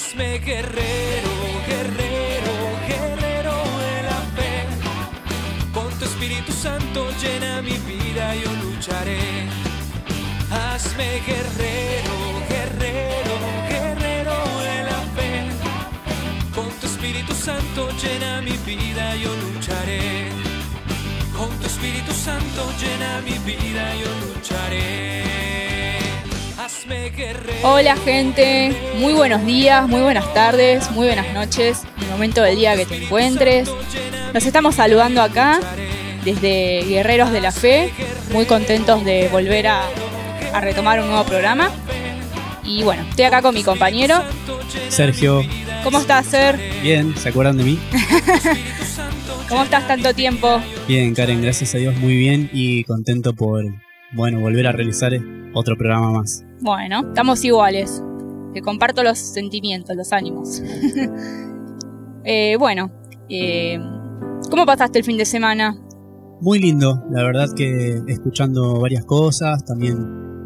Hazme guerrero, guerrero, guerrero de la fe. Con tu Espíritu Santo llena mi vida, yo lucharé. Hazme guerrero, guerrero, guerrero de la fe. Con tu Espíritu Santo llena mi vida, yo lucharé. Con tu Espíritu Santo llena mi vida, yo lucharé. Hola gente, muy buenos días, muy buenas tardes, muy buenas noches, en el momento del día que te encuentres. Nos estamos saludando acá desde Guerreros de la Fe, muy contentos de volver a, a retomar un nuevo programa. Y bueno, estoy acá con mi compañero. Sergio, ¿Cómo estás, Ser? bien, ¿se acuerdan de mí? ¿Cómo estás tanto tiempo? Bien, Karen, gracias a Dios, muy bien y contento por, bueno, volver a realizar otro programa más. Bueno, estamos iguales. Te comparto los sentimientos, los ánimos. Eh, bueno, eh, ¿cómo pasaste el fin de semana? Muy lindo, la verdad que escuchando varias cosas, también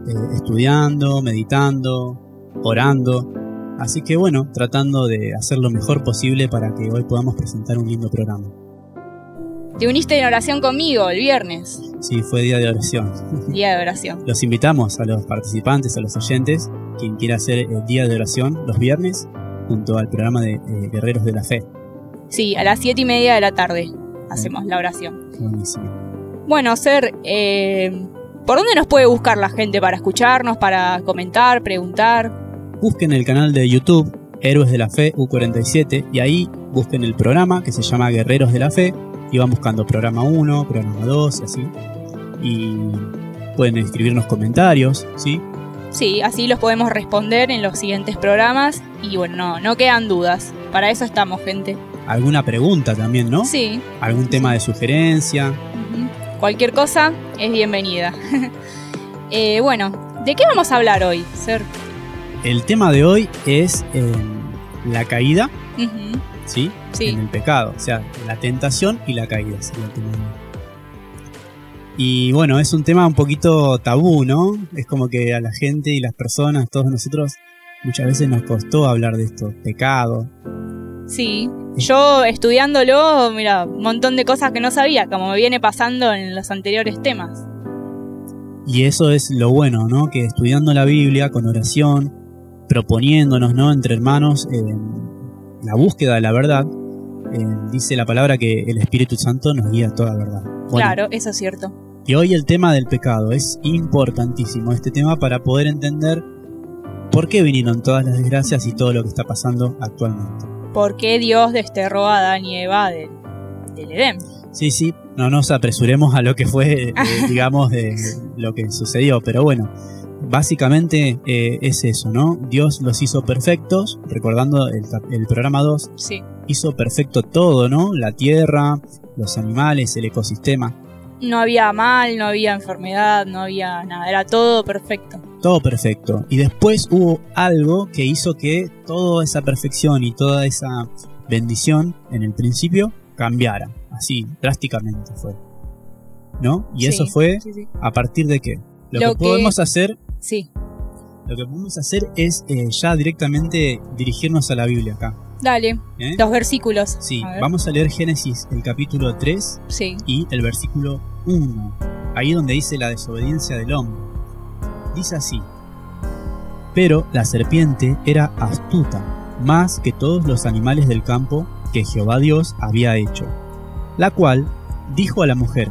eh, estudiando, meditando, orando. Así que bueno, tratando de hacer lo mejor posible para que hoy podamos presentar un lindo programa. Te uniste en oración conmigo el viernes, Sí, fue día de oración. día de oración. Los invitamos a los participantes, a los oyentes, quien quiera hacer el día de oración los viernes junto al programa de eh, Guerreros de la Fe. Sí, a las siete y media de la tarde hacemos la oración. Buenísimo. Bueno, Ser, eh, ¿por dónde nos puede buscar la gente para escucharnos, para comentar, preguntar? Busquen el canal de YouTube Héroes de la Fe U47 y ahí busquen el programa que se llama Guerreros de la Fe y van buscando programa 1, programa 2 y así. Y pueden escribirnos comentarios, ¿sí? Sí, así los podemos responder en los siguientes programas y bueno, no, no quedan dudas. Para eso estamos, gente. Alguna pregunta también, ¿no? Sí, Algún tema de sugerencia. cualquier cosa es bienvenida. Eh, bueno, ¿de qué vamos a hablar hoy, Ser? El tema de hoy es eh, la caída, ¿sí? Sí. En el pecado, o sea, la tentación y la caída sería el tema de hoy. Y bueno, es un tema un poquito tabú, ¿no? Es como que a la gente y las personas, todos nosotros, muchas veces nos costó hablar de esto, pecado. Sí, yo estudiándolo, mira, un montón de cosas que no sabía, como me viene pasando en los anteriores temas. Y eso es lo bueno, ¿no? Que estudiando la Biblia con oración, proponiéndonos, ¿no? Entre hermanos, eh, la búsqueda de la verdad, eh, dice la palabra que el Espíritu Santo nos guía a toda verdad. Bueno, Claro, eso es cierto. Y hoy el tema del pecado es importantísimo, este tema para poder entender por qué vinieron todas las desgracias y todo lo que está pasando actualmente. ¿Por qué Dios desterró a Adán y Eva del, del Edén? Sí, sí, no nos apresuremos a lo que fue, eh, digamos, de lo que sucedió, pero bueno, básicamente eh, es eso, ¿no? Dios los hizo perfectos, recordando el, programa 2, Sí. hizo perfecto todo, ¿no? La tierra, los animales, el ecosistema, No había mal, no había enfermedad, no había nada, era todo perfecto. todo perfecto. Y después hubo algo que hizo que toda esa perfección y toda esa bendición en el principio cambiara, así, drásticamente fue. ¿No? Y Sí, eso fue sí. a partir de qué? Lo, Lo que, que- podemos hacer, Sí, lo que podemos hacer es eh, ya directamente dirigirnos a la Biblia acá. dale, ¿eh? los versículos. Sí, A vamos a leer Génesis el capítulo 3 Sí, y el versículo 1, ahí donde dice la desobediencia del hombre. Dice así, pero la serpiente era astuta, más que todos los animales del campo que Jehová Dios había hecho, la cual dijo a la mujer,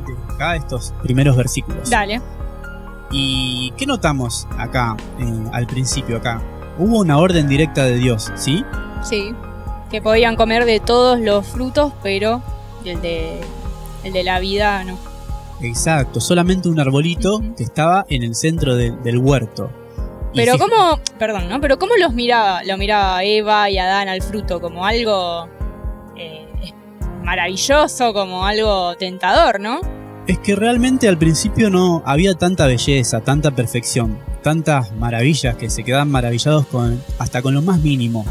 acá estos primeros versículos. dale. ¿Y qué notamos acá, eh, al principio acá? Hubo una orden directa de Dios, ¿sí? Sí, que podían comer de todos los frutos, pero el de, el de la vida no. Exacto, solamente un arbolito que estaba en el centro de- del huerto. Pero cómo, perdón, ¿no? Pero cómo los miraba, lo miraba Eva y Adán al fruto, como algo eh, maravilloso, como algo tentador, ¿no? Es que realmente al principio no había tanta belleza, tanta perfección, tantas maravillas que se quedaban maravillados con hasta con lo más mínimo.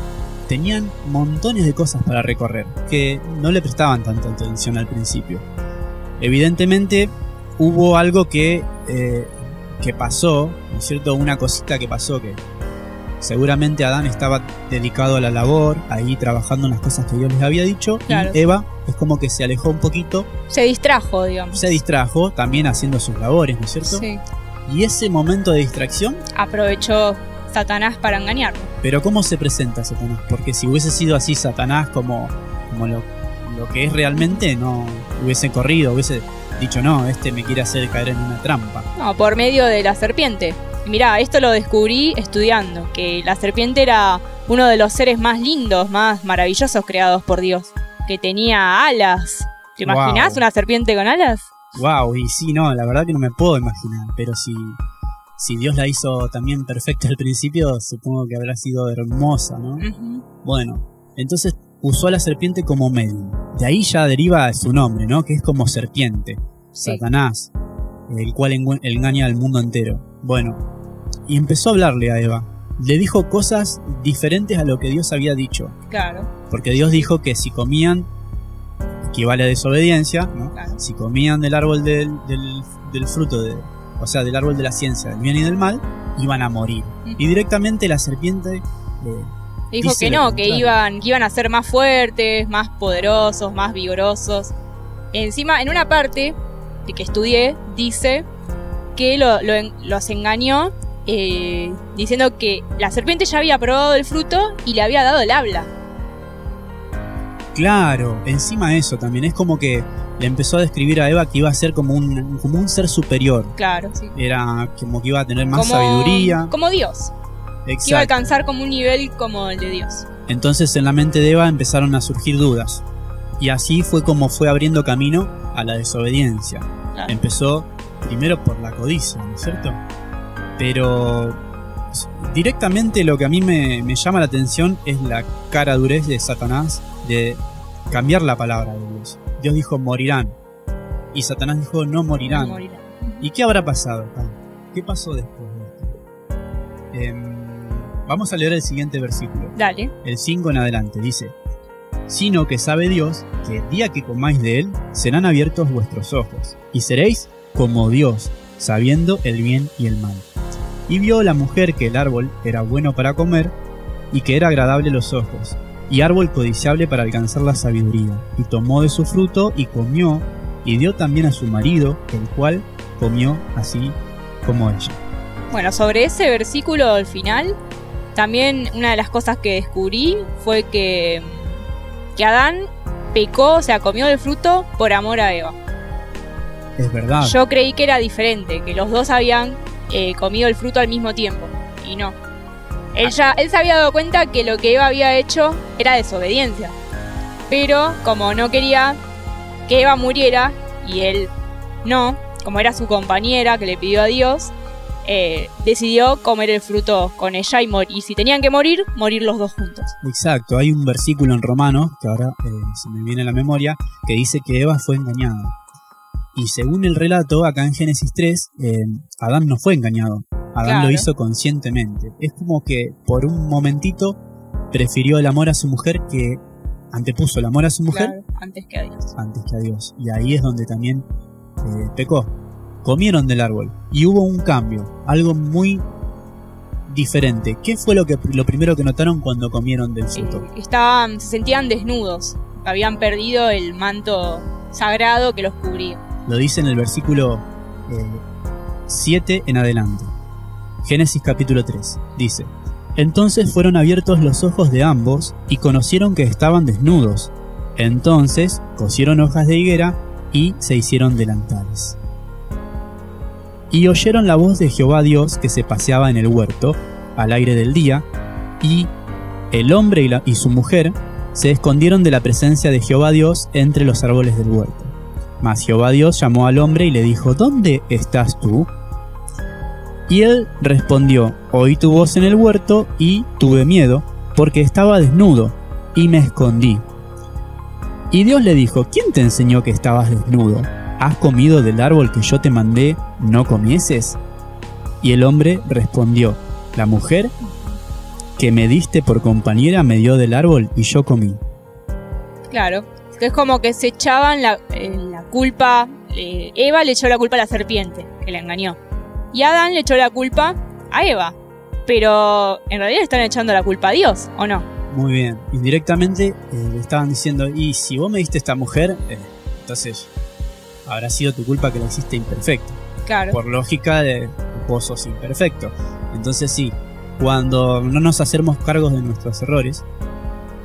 Tenían montones de cosas para recorrer que no le prestaban tanta atención al principio. Evidentemente hubo algo que, eh, que pasó, ¿no es cierto? Una cosita que pasó que seguramente Adán estaba dedicado a la labor, ahí trabajando en las cosas que Dios les había dicho, Claro. y Eva es como que se alejó un poquito Se distrajo, digamos. se distrajo también haciendo sus labores, ¿no es cierto? Sí. Y ese momento de distracción, Aprovechó Satanás para engañarlo. pero ¿cómo se presenta Satanás? Porque si hubiese sido así Satanás como, como lo, lo que es realmente, no hubiese corrido, hubiese dicho, no, este me quiere hacer caer en una trampa. No, por medio de la serpiente. Mirá, esto lo descubrí estudiando, que la serpiente era uno de los seres más lindos, más maravillosos creados por Dios, que tenía alas. ¿Te Wow. imaginas una serpiente con alas? Wow, y sí, no, la verdad que no me puedo imaginar, pero si, si Dios la hizo también perfecta al principio, supongo que habrá sido hermosa, ¿no? Bueno, entonces usó a la serpiente como medio. De ahí ya deriva su nombre, ¿no? Que es como serpiente. Sí. Satanás, el cual engaña al mundo entero. Bueno, y empezó a hablarle a Eva. Le dijo cosas diferentes a lo que Dios había dicho. Claro, Porque Dios dijo que si comían, equivale a desobediencia, ¿no? claro. Si comían del árbol del, del- del fruto, de, o sea, del árbol de la ciencia, del bien y del mal, iban a morir. Y directamente la serpiente eh, Dijo que no, que iban, que iban a ser más fuertes, más poderosos, más vigorosos. Encima, en una parte de que estudié, dice que lo- los engañó eh, diciendo que la serpiente ya había probado el fruto y le había dado el habla. Claro, encima eso también es como que le empezó a describir a Eva que iba a ser como un, como un ser superior. Claro, sí. Era como que iba a tener más como, sabiduría. Como Dios. Que iba a Exacto. alcanzar como un nivel como el de Dios. Entonces en la mente de Eva empezaron a surgir dudas. Y así fue como fue abriendo camino a la desobediencia. Claro. Empezó primero por la codicia, ¿no es cierto? Pero directamente lo que a mí me, me llama la atención es la cara durez de Satanás de cambiar la palabra de Dios. Dios dijo morirán. Y Satanás dijo no morirán. Morirá. ¿Y qué habrá pasado? ¿Qué pasó después de esto? Em, vamos a leer el siguiente versículo Dale. el 5 en adelante, dice, sino que sabe Dios que el día que comáis de él serán abiertos vuestros ojos, y seréis como Dios, sabiendo el bien y el mal. Y vio la mujer que el árbol era bueno para comer, y que era agradable los ojos, y árbol codiciable para alcanzar la sabiduría, y tomó de su fruto y comió, y dio también a su marido, el cual comió así como ella. Bueno, sobre ese versículo al final, también una de las cosas que descubrí fue que, que Adán pecó, o sea, comió del fruto por amor a Eva. Es verdad. Yo creí que era diferente, que los dos habían eh, comido el fruto al mismo tiempo, y no. Él, ya, él se había dado cuenta que lo que Eva había hecho era desobediencia. Pero como no quería que Eva muriera, y él no, como era su compañera que le pidió a Dios, eh, decidió comer el fruto con ella y morir. Y si tenían que morir, morir los dos juntos. Exacto, hay un versículo en Romanos, que ahora eh, se me viene a la memoria, que dice que Eva fue engañada. Y según el relato, acá en Génesis 3, eh, Adán no fue engañado. Adán Claro. lo hizo conscientemente. Es como que por un momentito prefirió el amor a su mujer que antepuso el amor a su mujer Claro, antes que a Dios. antes que a Dios. Y ahí es donde también eh, pecó. Comieron del árbol y hubo un cambio, algo muy diferente. ¿Qué fue lo, que, lo primero que notaron cuando comieron del fruto? Eh, estaban, se sentían desnudos. Habían perdido el manto sagrado que los cubría. Lo dice en el versículo 7 en adelante. Génesis capítulo 3. Dice, Entonces fueron abiertos los ojos de ambos y conocieron que estaban desnudos. Entonces cosieron hojas de higuera y se hicieron delantales. Y oyeron la voz de Jehová Dios que se paseaba en el huerto al aire del día, y el hombre y su mujer se escondieron de la presencia de Jehová Dios entre los árboles del huerto. Mas Jehová Dios llamó al hombre y le dijo, ¿Dónde estás tú? Y él respondió, oí tu voz en el huerto y tuve miedo, porque estaba desnudo, y me escondí. Y Dios le dijo, ¿quién te enseñó que estabas desnudo? ¿Has comido del árbol que yo te mandé, no comieses? Y el hombre respondió, la mujer que me diste por compañera me dio del árbol y yo comí. Claro, que es como que se echaban la, culpa, eh, Eva le echó la culpa a la serpiente, que la engañó. Y Adán le echó la culpa a Eva. Pero en realidad le están echando la culpa a Dios, ¿o no? Muy bien, indirectamente eh, le estaban diciendo, y si vos me diste esta mujer, eh, entonces habrá sido tu culpa que la hiciste imperfecto. Claro. Por lógica, de, vos sos imperfecto. Entonces sí, cuando no nos hacemos cargos de nuestros errores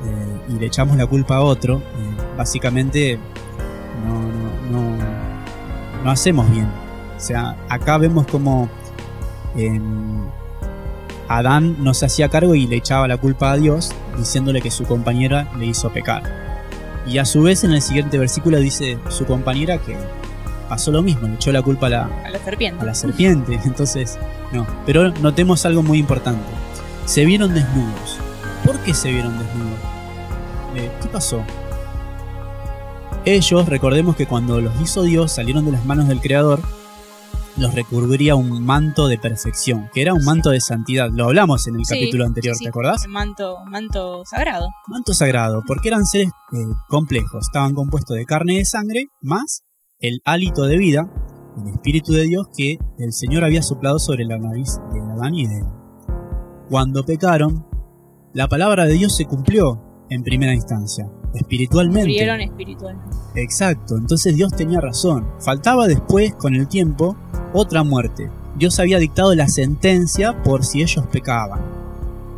eh, y le echamos la culpa a otro, básicamente no, no hacemos bien. O sea, acá vemos como em, Adán no se hacía cargo y le echaba la culpa a Dios, diciéndole que su compañera le hizo pecar. Y a su vez en el siguiente versículo dice su compañera que pasó lo mismo, le echó la culpa a la, A la serpiente. a la serpiente. Entonces, no. Pero notemos algo muy importante. Se vieron desnudos. ¿Por qué se vieron desnudos? Eh, ¿Qué pasó? Ellos, recordemos que cuando los hizo Dios, salieron de las manos del Creador, los recubría un manto de perfección, que era un manto de santidad. Lo hablamos en el Sí, capítulo anterior, sí, sí. ¿te acordás? El manto, manto sagrado. Manto sagrado, porque eran seres eh, complejos. Estaban compuestos de carne y de sangre, más el hálito de vida, el Espíritu de Dios que el Señor había soplado sobre la nariz de Adán y de. Cuando pecaron, la palabra de Dios se cumplió en primera instancia, espiritualmente. Murieron espiritualmente. Exacto, entonces Dios tenía razón. Faltaba después, con el tiempo, otra muerte. Dios había dictado la sentencia por si ellos pecaban.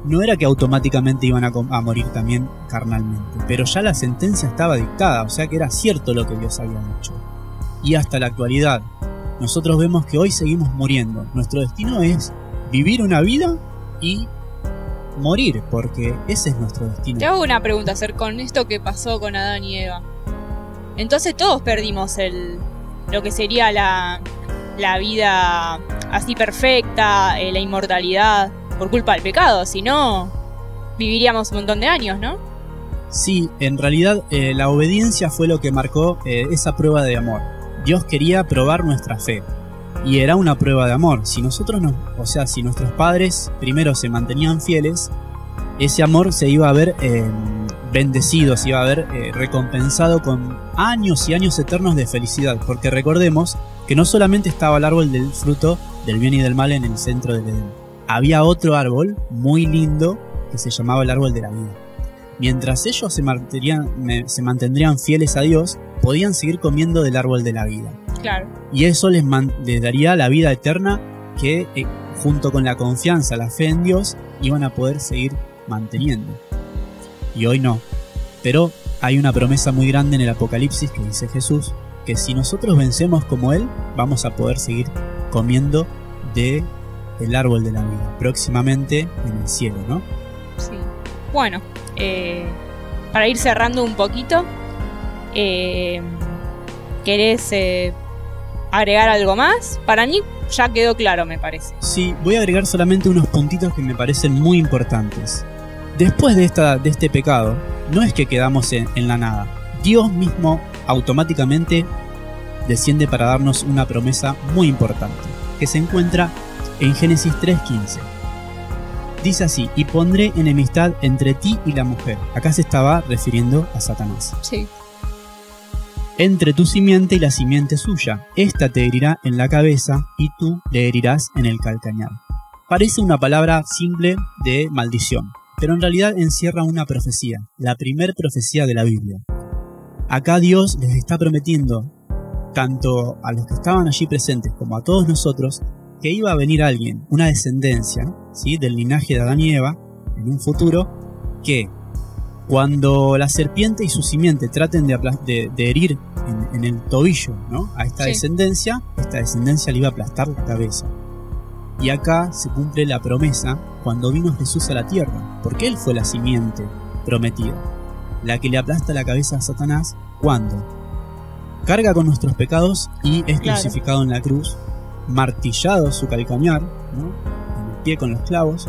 No era que automáticamente iban a, a morir también carnalmente, pero ya la sentencia estaba dictada, o sea que era cierto lo que Dios había dicho. Y hasta la actualidad, nosotros vemos que hoy seguimos muriendo. Nuestro destino es vivir una vida y morir, porque ese es nuestro destino. Te hago una pregunta, Ser, con esto que pasó con Adán y Eva. Entonces todos perdimos el lo que sería la, la vida así perfecta, eh, la inmortalidad, por culpa del pecado. Si no, viviríamos un montón de años, ¿no? Sí, en realidad eh, la obediencia fue lo que marcó eh, esa prueba de amor. Dios quería probar nuestra fe. Y era una prueba de amor. Si nosotros no, o sea, si nuestros padres primero se mantenían fieles, ese amor se iba a ver eh, bendecido, se iba a ver eh, recompensado con años y años eternos de felicidad. Porque recordemos que no solamente estaba el árbol del fruto del bien y del mal en el centro del Edén. Había otro árbol muy lindo que se llamaba el árbol de la vida. Mientras ellos se se mantendrían fieles a Dios, podían seguir comiendo del árbol de la vida. Claro. Y eso les, daría la vida eterna que, eh, junto con la confianza, la fe en Dios, iban a poder seguir manteniendo. Y hoy no. Pero hay una promesa muy grande en el Apocalipsis que dice Jesús, que si nosotros vencemos como Él, vamos a poder seguir comiendo de el árbol de la vida, próximamente en el cielo, ¿no? Sí. Bueno, eh, para ir cerrando un poquito, eh, ¿querés eh, agregar algo más? Para mí ya quedó claro, me parece. Sí, voy a agregar solamente unos puntitos que me parecen muy importantes. Después de, esta, de este pecado, no es que quedamos en, en la nada. Dios mismo automáticamente desciende para darnos una promesa muy importante, que se encuentra en Génesis 3.15. Dice así, y pondré enemistad entre ti y la mujer. Acá se estaba refiriendo a Satanás Sí. Entre tu simiente y la simiente suya. Esta te herirá en la cabeza y tú le herirás en el calcañar. Parece una palabra simple de maldición, pero en realidad encierra una profecía, la primer profecía de la Biblia. Acá Dios les está prometiendo, tanto a los que estaban allí presentes como a todos nosotros, que iba a venir alguien, una descendencia, ¿sí? del linaje de Adán y Eva, en un futuro, que cuando la serpiente y su simiente traten de, apla- de- de herir en, en el tobillo ¿no? a esta Sí. descendencia, esta descendencia le iba a aplastar la cabeza. Y acá se cumple la promesa cuando vino Jesús a la tierra, porque Él fue la simiente prometida, la que le aplasta la cabeza a Satanás cuando carga con nuestros pecados y es Claro. crucificado en la cruz martillado su calcañar, ¿no? en el pie con los clavos,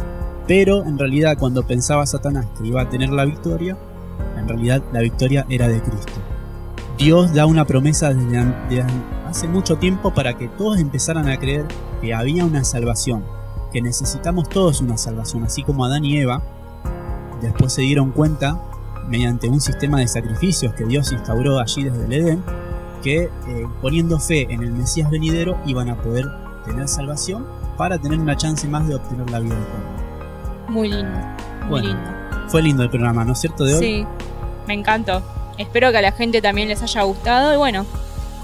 pero en realidad cuando pensaba Satanás que iba a tener la victoria, en realidad la victoria era de Cristo. Dios da una promesa desde hace mucho tiempo para que todos empezaran a creer que había una salvación, que necesitamos todos una salvación, así como Adán y Eva después se dieron cuenta mediante un sistema de sacrificios que Dios instauró allí desde el Edén, que eh, poniendo fe en el Mesías venidero iban a poder tener salvación para tener una chance más de obtener la vida eterna. Muy lindo, muy lindo. Fue lindo el programa, ¿no es cierto, de hoy? Sí, me encantó. Espero que a la gente también les haya gustado y bueno,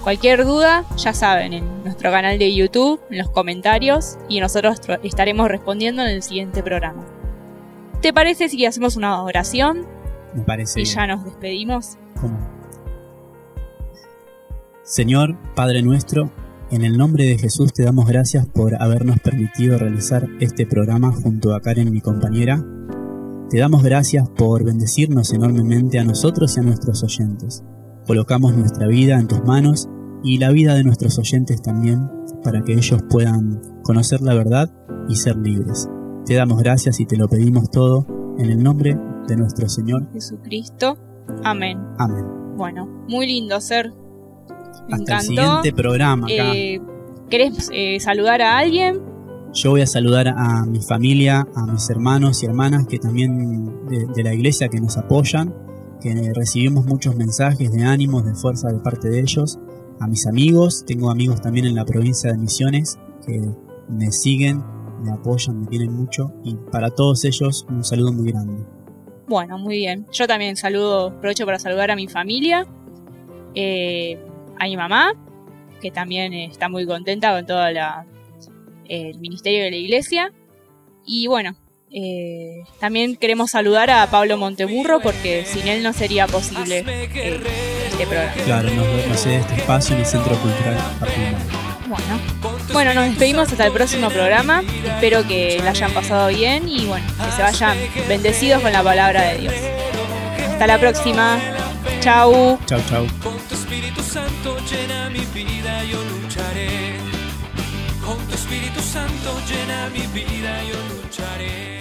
cualquier duda, ya saben, en nuestro canal de YouTube, en los comentarios y nosotros estaremos respondiendo en el siguiente programa. ¿Te parece si hacemos una oración? Me parece. Y ya nos despedimos. ¿Cómo? Señor, Padre nuestro, en el nombre de Jesús te damos gracias por habernos permitido realizar este programa junto a Karen, mi compañera. Te damos gracias por bendecirnos enormemente a nosotros y a nuestros oyentes. Colocamos nuestra vida en tus manos y la vida de nuestros oyentes también para que ellos puedan conocer la verdad y ser libres. Te damos gracias y te lo pedimos todo en el nombre de nuestro Señor Jesucristo. Amén. Amén. Bueno, muy lindo ser. Me Hasta el siguiente programa. Eh, ¿Querés eh, saludar a alguien? Yo voy a saludar a mi familia, a mis hermanos y hermanas que también de, la iglesia que nos apoyan, que recibimos muchos mensajes de ánimos, de fuerza de parte de ellos, a mis amigos, tengo amigos también en la provincia de Misiones que me siguen me apoyan, me quieren mucho y para todos ellos un saludo muy grande. Bueno, muy bien. Yo también saludo, aprovecho para saludar a mi familia, eh, a mi mamá, que también está muy contenta con todo la, el ministerio de la iglesia. Y bueno, eh, también queremos saludar a Pablo Monteburro porque sin él no sería posible eh, este programa. Claro, nos, nos este espacio en el Centro Cultural bueno, bueno, nos despedimos hasta el próximo programa. Espero que la hayan pasado bien y bueno, que se vayan bendecidos con la palabra de Dios. Hasta la próxima. Chau. Chau, chau. Santo llena mi vida, yo lucharé. Con tu Espíritu Santo llena mi vida, yo lucharé.